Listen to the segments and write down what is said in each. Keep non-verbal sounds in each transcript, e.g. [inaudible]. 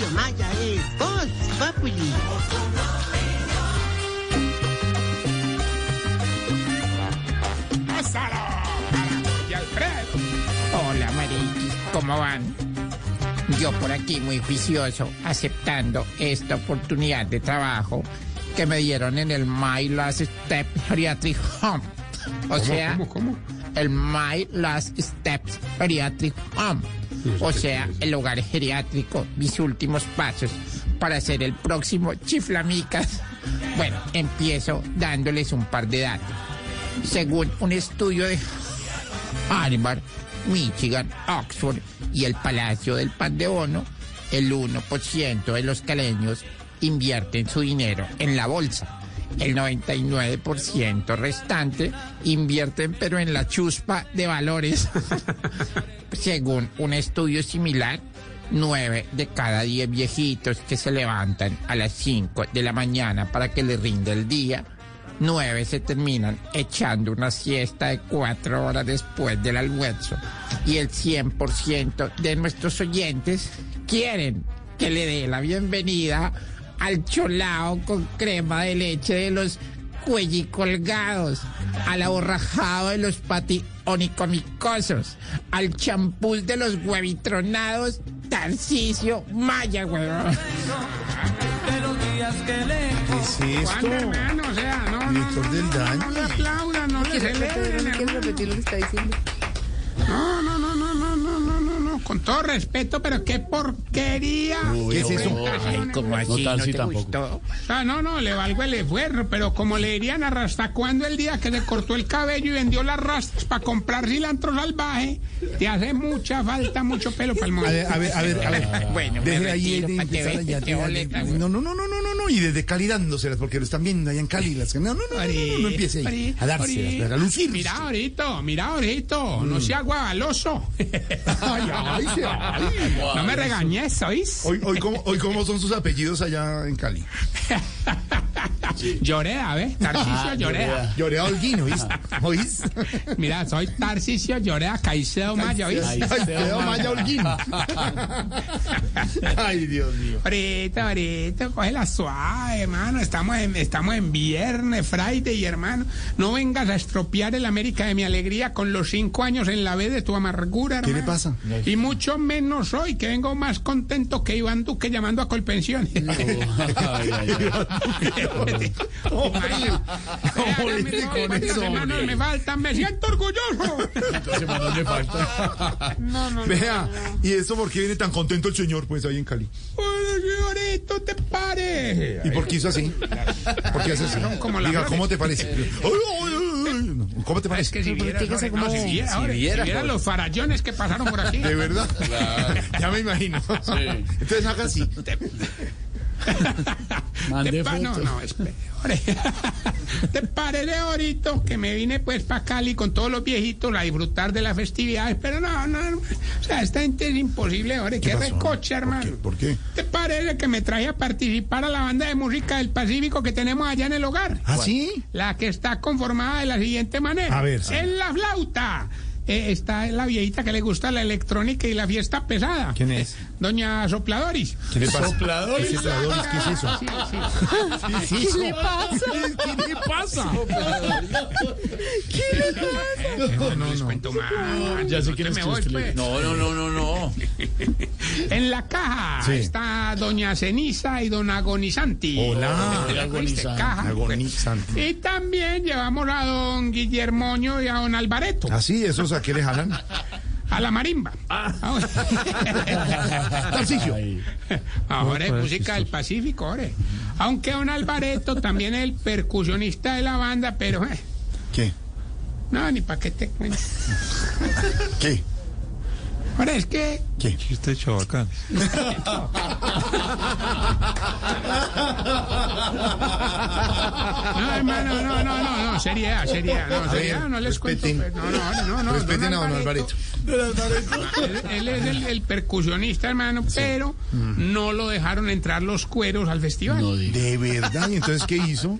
Tarcisio Maya es Voz Populi. Y Alfredo. Hola, Mariquis, ¿cómo van? Yo por aquí muy juicioso, aceptando esta oportunidad de trabajo que me dieron en el My Last Step Geriatric Home. O sea, ¿Cómo, cómo? el My Last Steps Geriatric Home. O sea, el hogar geriátrico, mis últimos pasos para ser el próximo chiflamicas. Bueno, empiezo dándoles un par de datos. Según un estudio de Harvard, Michigan, Oxford y el Palacio del Pan de Bono, el 1% de los caleños invierten su dinero en la bolsa. El 99% restante invierten pero en la chuspa de valores. [laughs] Según un estudio similar, 9 de cada 10 viejitos que se levantan a las 5 de la mañana para que les rinda el día, 9 se terminan echando una siesta de 4 horas después del almuerzo. Y el 100% de nuestros oyentes quieren que le dé la bienvenida al cholao con crema de leche de los cuellicolgados, al aborrajado de los pationicomicosos, al champús de los huevitronados, Tarcisio Maya, huevón. ¿Qué es esto? ¿Cuándo, hermano? O sea, no, no, Director no, del no, daño. no le aplaudan, no que celebren, No quiero hermano. repetir lo que está diciendo. No, con todo respeto, pero qué porquería. ¿Qué es eso? Ay, ¿cómo así? ¿No sí, te tampoco. gustó? O sea, no, no, le valgo el esfuerzo, pero como le dirían a Rastacuando el día que se cortó el cabello y vendió las rastas para comprar cilantro salvaje, te hace mucha falta, mucho pelo para el A ver, a ver, a ver, a ver. Bueno, Deje ahí de güey. No, no, no, no, no, no, no. Y desde Cali dándoselas, porque lo están viendo allá en Cali. Las... No, no, no, no, no, no, empiece ahí a dárselas, a lucir. Mira, ahorita, mira, ahorita, no sea [laughs] ay, sí, ay. No me regañes, ¿oís? Hoy, hoy, ¿cómo, hoy, ¿cómo son sus apellidos allá en Cali? [laughs] Llorea, ¿ves? Tarcisio Llorea. Lloré a Holguín, ¿oís? Mira, soy Tarcisio Llorea Caicedo Maya, ¿oís? Alfredo Maya Holguín. [laughs] Ay, Dios mío. Ahorita, ahorita, cógela suave, hermano. Estamos en, estamos en viernes, Friday, hermano. No vengas a estropear el América de mi alegría con los cinco años en la B de tu amargura, hermano. ¿Qué le pasa? Y mucho menos hoy, que vengo más contento que Iván Duque llamando a [laughs] Colpensión. Moleste con eso, hombre. me faltan, me siento orgulloso. semanas me falta. No, no, no. Vea, ¿y eso por qué viene tan contento el señor, pues, ahí en Cali? Oye, señorito, te pare. ¿Y por qué hizo así? ¿Por qué hace así? Como la Diga. ¿cómo te parece? No, ¿Cómo te Es parece? que si viera, no, como- si viera, ahora, si viera, viera los farallones que pasaron por aquí. ¿De verdad? Ya me imagino. Entonces haga así. [laughs] Mande pa- no, no, espere. Te [laughs] paré ahorita que me vine pues para Cali con todos los viejitos a disfrutar de las festividades, pero no, no, no, o sea, esta gente es imposible, ahora qué, recoche, hermano. ¿Por qué? ¿Por qué? ¿Te parece que me traje a participar a la banda de música del Pacífico que tenemos allá en el hogar? ¿Ah, sí? La que está conformada de la siguiente manera. A ver, sí. En la flauta. Eh, está la viejita que le gusta la electrónica y la fiesta pesada. ¿Quién es? Doña Sopladoris. ¿Qué le pasa? Sopladores. ¿Qué sopladores? ¿Qué es eso? Sí, sí. ¿Qué ¿Qué le pasa? ¿Qué le pasa? No, no, les cuento más. Ya sé quién es pues. No, no, no, no, no. En la caja Sí. está Doña Ceniza y Don Agonizanti. Hola. Caja, pues. Agonizante. Y también llevamos a Don Guillermoño y a Don Alvareto. ¿Ah, sí? ¿Esos a qué le jalan? A la marimba. Ah. [laughs] Tarcisio. Ay, Ahora es música del Pacífico, ahora. Aunque Don Alvareto también es el percusionista de la banda, pero eh, ¿Qué? no, ni para qué te cuento. ¿Qué? Ahora es que ¿Qué? Chiste chabacán. No, hermano, no, no, no, no, seriedad, seriedad, no, seriedad, no les cuento. respeten. pues, No, no, no, no. Respeten a don Alvareto. Él, él es el, el percusionista, hermano, pero no lo dejaron entrar los cueros al festival. no. ¿De verdad? ¿Y entonces qué hizo?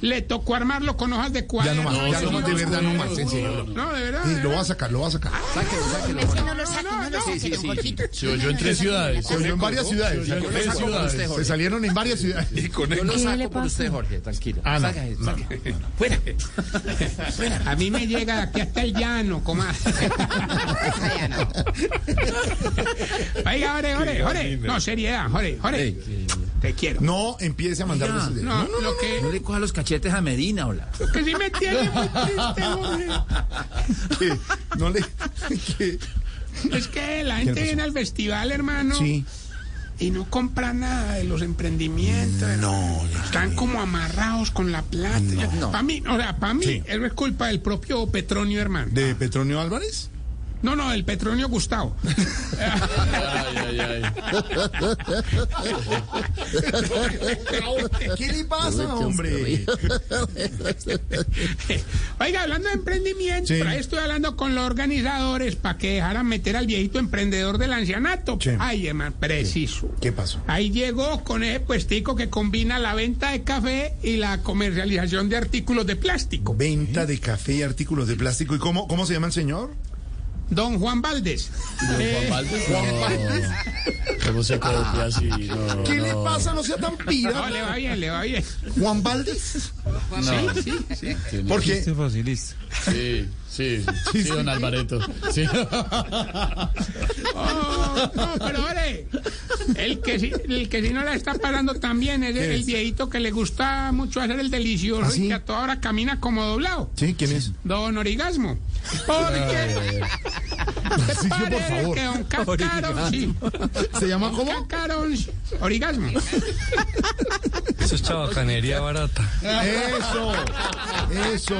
Le tocó armarlo con hojas de Ya cuadro. no más, No, ya no más, de verdad no más, en serio. No, de verdad. Sí, lo va a sacar, lo va a sacar. Sáquelo, sáquelo. Ese no lo saque, no lo saque, Sí, don sí. Jorgito. Se oyó en tres ciudades. Se oyó en varias ciudades. Se oyó en tres ciudades. Se salieron en varias ciudades. Y Yo lo ¿Qué saco por usted, Jorge, tranquilo. Ah, no. Sáquese. [laughs] Fuera. A mí me llega de aquí hasta el llano, comadre. [laughs] Oiga, ore, ore, ore. No, seriedad, ore, ore. Te quiero. No empiece a mandar. No, lo No que, le coja los cachetes a Medina, hola. lo que sí me tiene muy triste, [laughs] Que no le. que- es que la gente viene al festival, hermano, Sí. y no compra nada de los emprendimientos. No, Están como amarrados con la plata. Para mí, o sea, para mí, Sí. es culpa del propio Petronio, hermano. ¿De Petronio Álvarez? No, no, del Petronio Gustavo. Ay, ay, ay. ¿Qué le pasa, hombre? [laughs] Oiga, hablando de emprendimiento, Sí. por ahí estoy hablando con los organizadores para que dejaran meter al viejito emprendedor del ancianato. Sí. Ay, hermano, preciso. ¿Qué pasó? Ahí llegó con ese puestico que combina la venta de café y la comercialización de artículos de plástico. Venta de café y artículos de plástico. ¿Y cómo, cómo se llama el señor? Don Juan Valdés. Eh, Juan Valdez. No. ¿Cómo se copia así? No, ¿Qué le no. pasa? No sea tan no, pira. le va bien, le va bien. Juan Valdés. No. Sí, sí. Porque Sí, sí, sí, don Alvareto. Sí. [laughs] No, [laughs] pero ore, el que sí, el que sí no la está pasando también es el, el viejito que le gusta mucho hacer el delicioso ¿Ah, sí? y que a toda hora camina como doblado. ¿Sí? ¿Quién es? Don Origasmo. Porque [laughs] Sí, por favor. que don Cacarón, sí, ¿Se llama cómo? Cacarón, Origasmo. [laughs] Eso es chabacanería [laughs] barata. Eso. Eso.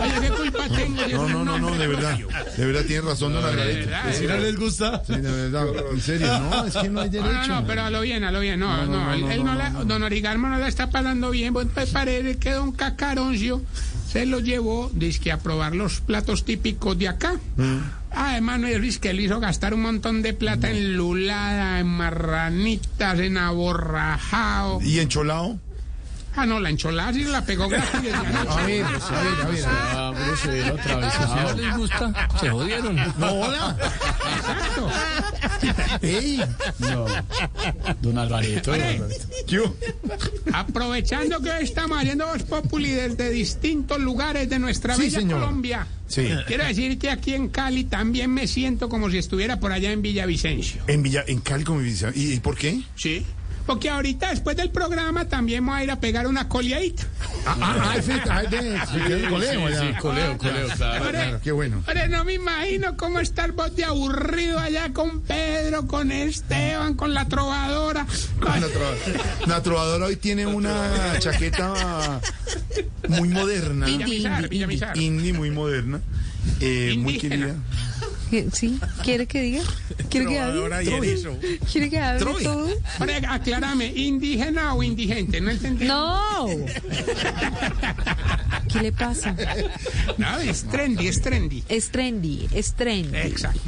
Oye, ¿qué culpa tengo? yo No, no, no, no, de verdad. De verdad tiene razón, don verdad, Si no les gusta. Sí, de verdad. En serio, no, es que no hay derecho. no, no, pero a lo bien, a lo bien. No, no, él, él no la- don Origalmo no la está pasando bien. Pues me parece que don Cacaroncio se lo llevó, dizque a probar los platos típicos de acá. Además, no es que le hizo gastar un montón de plata en lulada, en marranitas, en aborrajado. ¿Y en Cholao? Ah, no, la encholada sí la pegó gratis. [laughs] A ver, a ver, a ver. Vamos a ver otra vez. Si no les gusta, se jodieron. No, hola. Exacto. [laughs] Ey, No. Don Alvareto. don Alvareto. yo. Aprovechando que hoy estamos haciendo Voz Populi desde distintos lugares de nuestra Sí, bella señor. Colombia. Sí. Quiero decir que aquí en Cali también me siento como si estuviera por allá en Villavicencio. En Villa, en Cali como Villa. ¿Y, y por qué? Sí. Porque ahorita, después del programa, también voy a ir a pegar una coleadita. Ah, ah, sí, ah, de- sí, de coleo, Sí, ya. sí, coleo, coleo, claro. Qué bueno. ahora no me imagino cómo estar vos de aburrido allá con Pedro, con Esteban, con la trovadora. con- La, trova- la trovadora hoy tiene una chaqueta muy moderna. Indie, muy moderna. eh, muy querida. ¿Sí? ¿Quiere que diga? ¿Quiere que hable? ¿Quiere que hable Troy. todo? Ahora, aclárame, ¿indígena o indigente? No entendí. ¡No! [laughs] ¿Qué le pasa? [laughs] No, es trendy, es trendy. Es trendy, es trendy. Exacto.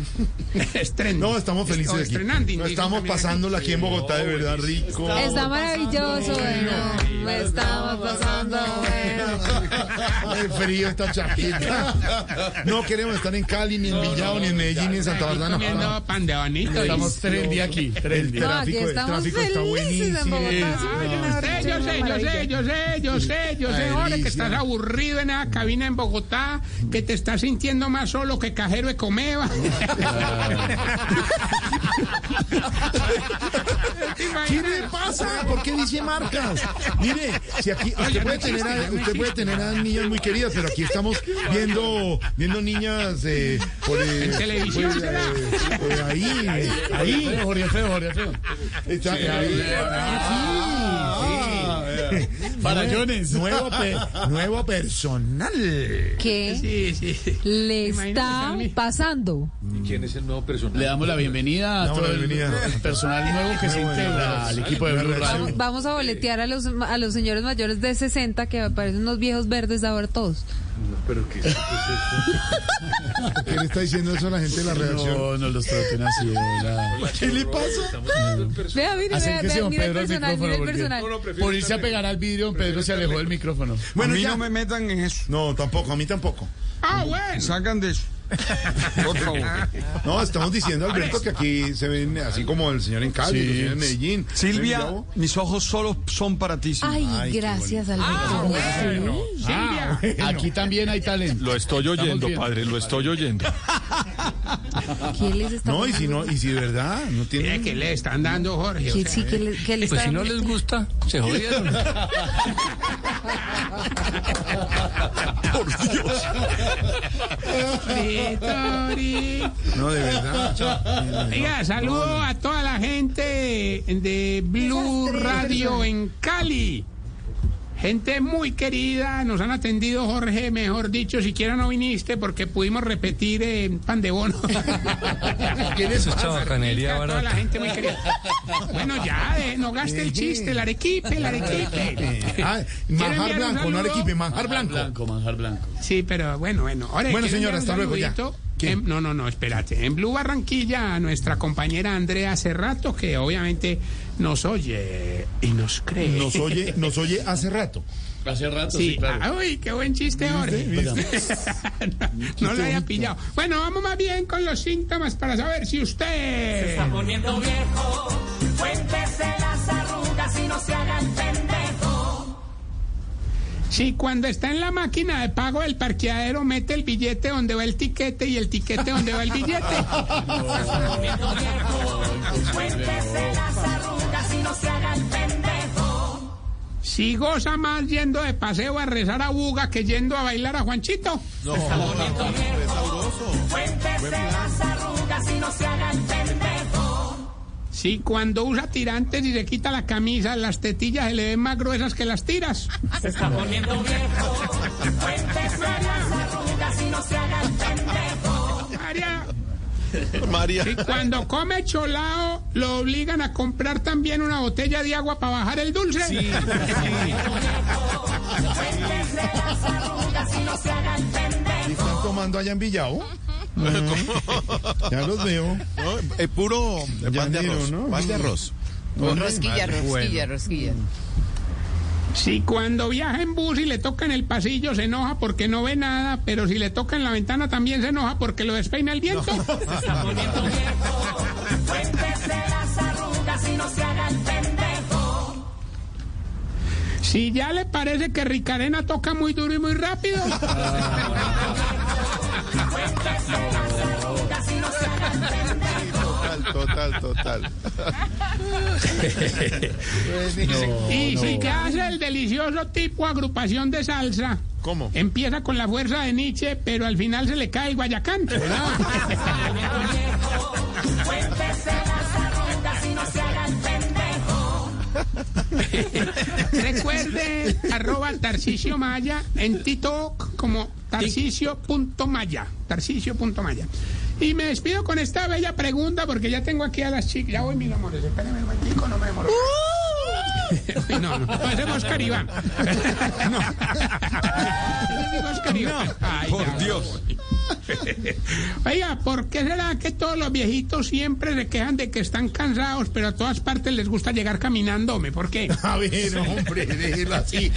[laughs] Es trendy. No, estamos felices aquí. estrenando, No, estamos pasándola aquí en Bogotá de verdad rico. Está maravilloso, bueno. Me estamos pasando, bueno. El frío, esta chaqueta. No queremos estar en Cali, ni en Villao, ni en Medellín, ni en Santa Bárbara. no. pan de bonito. Estamos trendy aquí, El tráfico, el tráfico está buenísimo. Yo sé, yo sé, yo sé, yo sé, yo sé, ahora que estás aburrido en esa cabina en Bogotá, que te estás sintiendo más solo que cajero de comeva. ¿Te [laughs] ¿Qué le pasa? ¿Por qué dice marcas? Mire, si aquí usted puede tener a, usted puede tener a niñas muy queridas, pero aquí estamos viendo viendo niñas eh, por eh, En televisión, eh, ahí, ahí, Jorge Feo, Jorge Feo. está, ahí. Ah, sí. Farallones. Nuevo, pe- nuevo personal. ¿Qué Sí, sí. le Imagínate está a mí. pasando? Le damos la bienvenida a Damos todo la el bienvenida. personal nuevo que se integra al equipo de Blue Radio. Vamos, vamos a boletear a los, a los señores mayores de 60 que parecen unos viejos verdes ahora todos. Pero ¿qué, ¿Qué le está diciendo eso a la gente de la redacción? No, no los traten así. ¿Qué le pasa? Vea, mire, vea, vea, mira el personal, mira el personal. Por irse a pegar al vidrio, don Pedro se alejó del micrófono. Bueno, a mí ya. no me metan en eso. No, tampoco, a mí tampoco. Ah, bueno. Sacan de eso. Por favor. No, estamos diciendo, Alberto, que aquí se ven así como el señor en Cali, Sí. el señor en Medellín. Silvia, mis ojos solo son para ti. Silvia. Ay, Ay, qué gracias, Ah, Alberto. bueno. Silvia. Aquí también hay talento. Lo estoy oyendo, padre, lo estoy oyendo. ¿Qué les está No, y si no, y si de verdad no tiene. que le están dando, Jorge. o ¿Qué, sea, sí, ¿qué le, qué le Pues si no les gusta, se jodieron. [laughs] Vitori. No, de verdad. Oiga, saludo a toda la gente de Blue Radio en Cali. Gente muy querida, nos han atendido, Jorge, mejor dicho, siquiera no viniste porque pudimos repetir en pan de bono. [laughs] Eso es chabacanería A toda la barata. gente muy querida. Bueno, ya, eh, no gaste el chiste, el arequipe, el arequipe. Ah, ¿Quiere manjar blanco, no arequipe, manjar blanco. Blanco, manjar blanco. Sí, pero bueno, bueno. Ahora, Bueno, ¿quiere señora, hasta luego, ya. no, no, no, espérate. En Blue Barranquilla, a nuestra compañera Andrea Cerrato, que obviamente nos oye y nos cree. Nos oye, nos oye hace rato. Hace rato, Sí, sí, claro. ah, uy, qué buen chiste, Jorge. no, no lo haya pillado. Bueno, vamos más bien con los síntomas para saber si usted. poniendo viejo. Cuéntese las arrugas y no se haga el pendejo. Si cuando está en la máquina de pago del parqueadero mete el billete donde va el tiquete y el tiquete donde va el billete. Cuéntese las arrugas y no se haga el pendejo. Si goza más yendo de paseo a rezar a Buga que yendo a bailar a Juanchito. Cuéntese las arrugas y no se haga el pendejo. Si cuando usa tirantes y se quita la camisa, las tetillas se le ven más gruesas que las tiras. Se está poniendo viejo. [laughs] María. Si cuando come cholao, lo obligan a comprar también una botella de agua para bajar el dulce. Las arrugas y no. ¿Y están tomando allá en Villao? Ya los veo. Es puro pan de arroz. ¿no? Pan de arroz. Rosquilla, rosquilla, rosquilla. Si cuando viaja en bus y le toca en el pasillo se enoja porque no ve nada, pero si le toca en la ventana también se enoja porque lo despeina el viento. Cuéntese las arrugas y no se haga el pendejo. Si ya le parece que Ricarena toca muy duro y muy rápido. Cuéntese las arrugas y no se haga el pendejo. Total, total, [laughs] y si ya hace el delicioso tipo agrupación de salsa. ¿Cómo? Empieza con la fuerza de Nietzsche, pero al final se le cae el Guayacán. [laughs] Recuerde, arroba Tarcisio Maya en TikTok como tarcisio.maya. Tarcisio.maya. Y me despido con esta bella pregunta porque ya tengo aquí a las chicas. Ya voy, mis amores. Espérenme un momentico, no me demoro. [laughs] Uy, No, no, no, ese es [laughs] Oscar Iván. No. Ese es Oscar Iván. Ay, Por Dios. Oiga, ¿por qué será que todos los viejitos siempre se quejan de que están cansados, pero a todas partes les gusta llegar caminando? hombre? ¿Por qué? [laughs] A ver, hombre, déjelo así.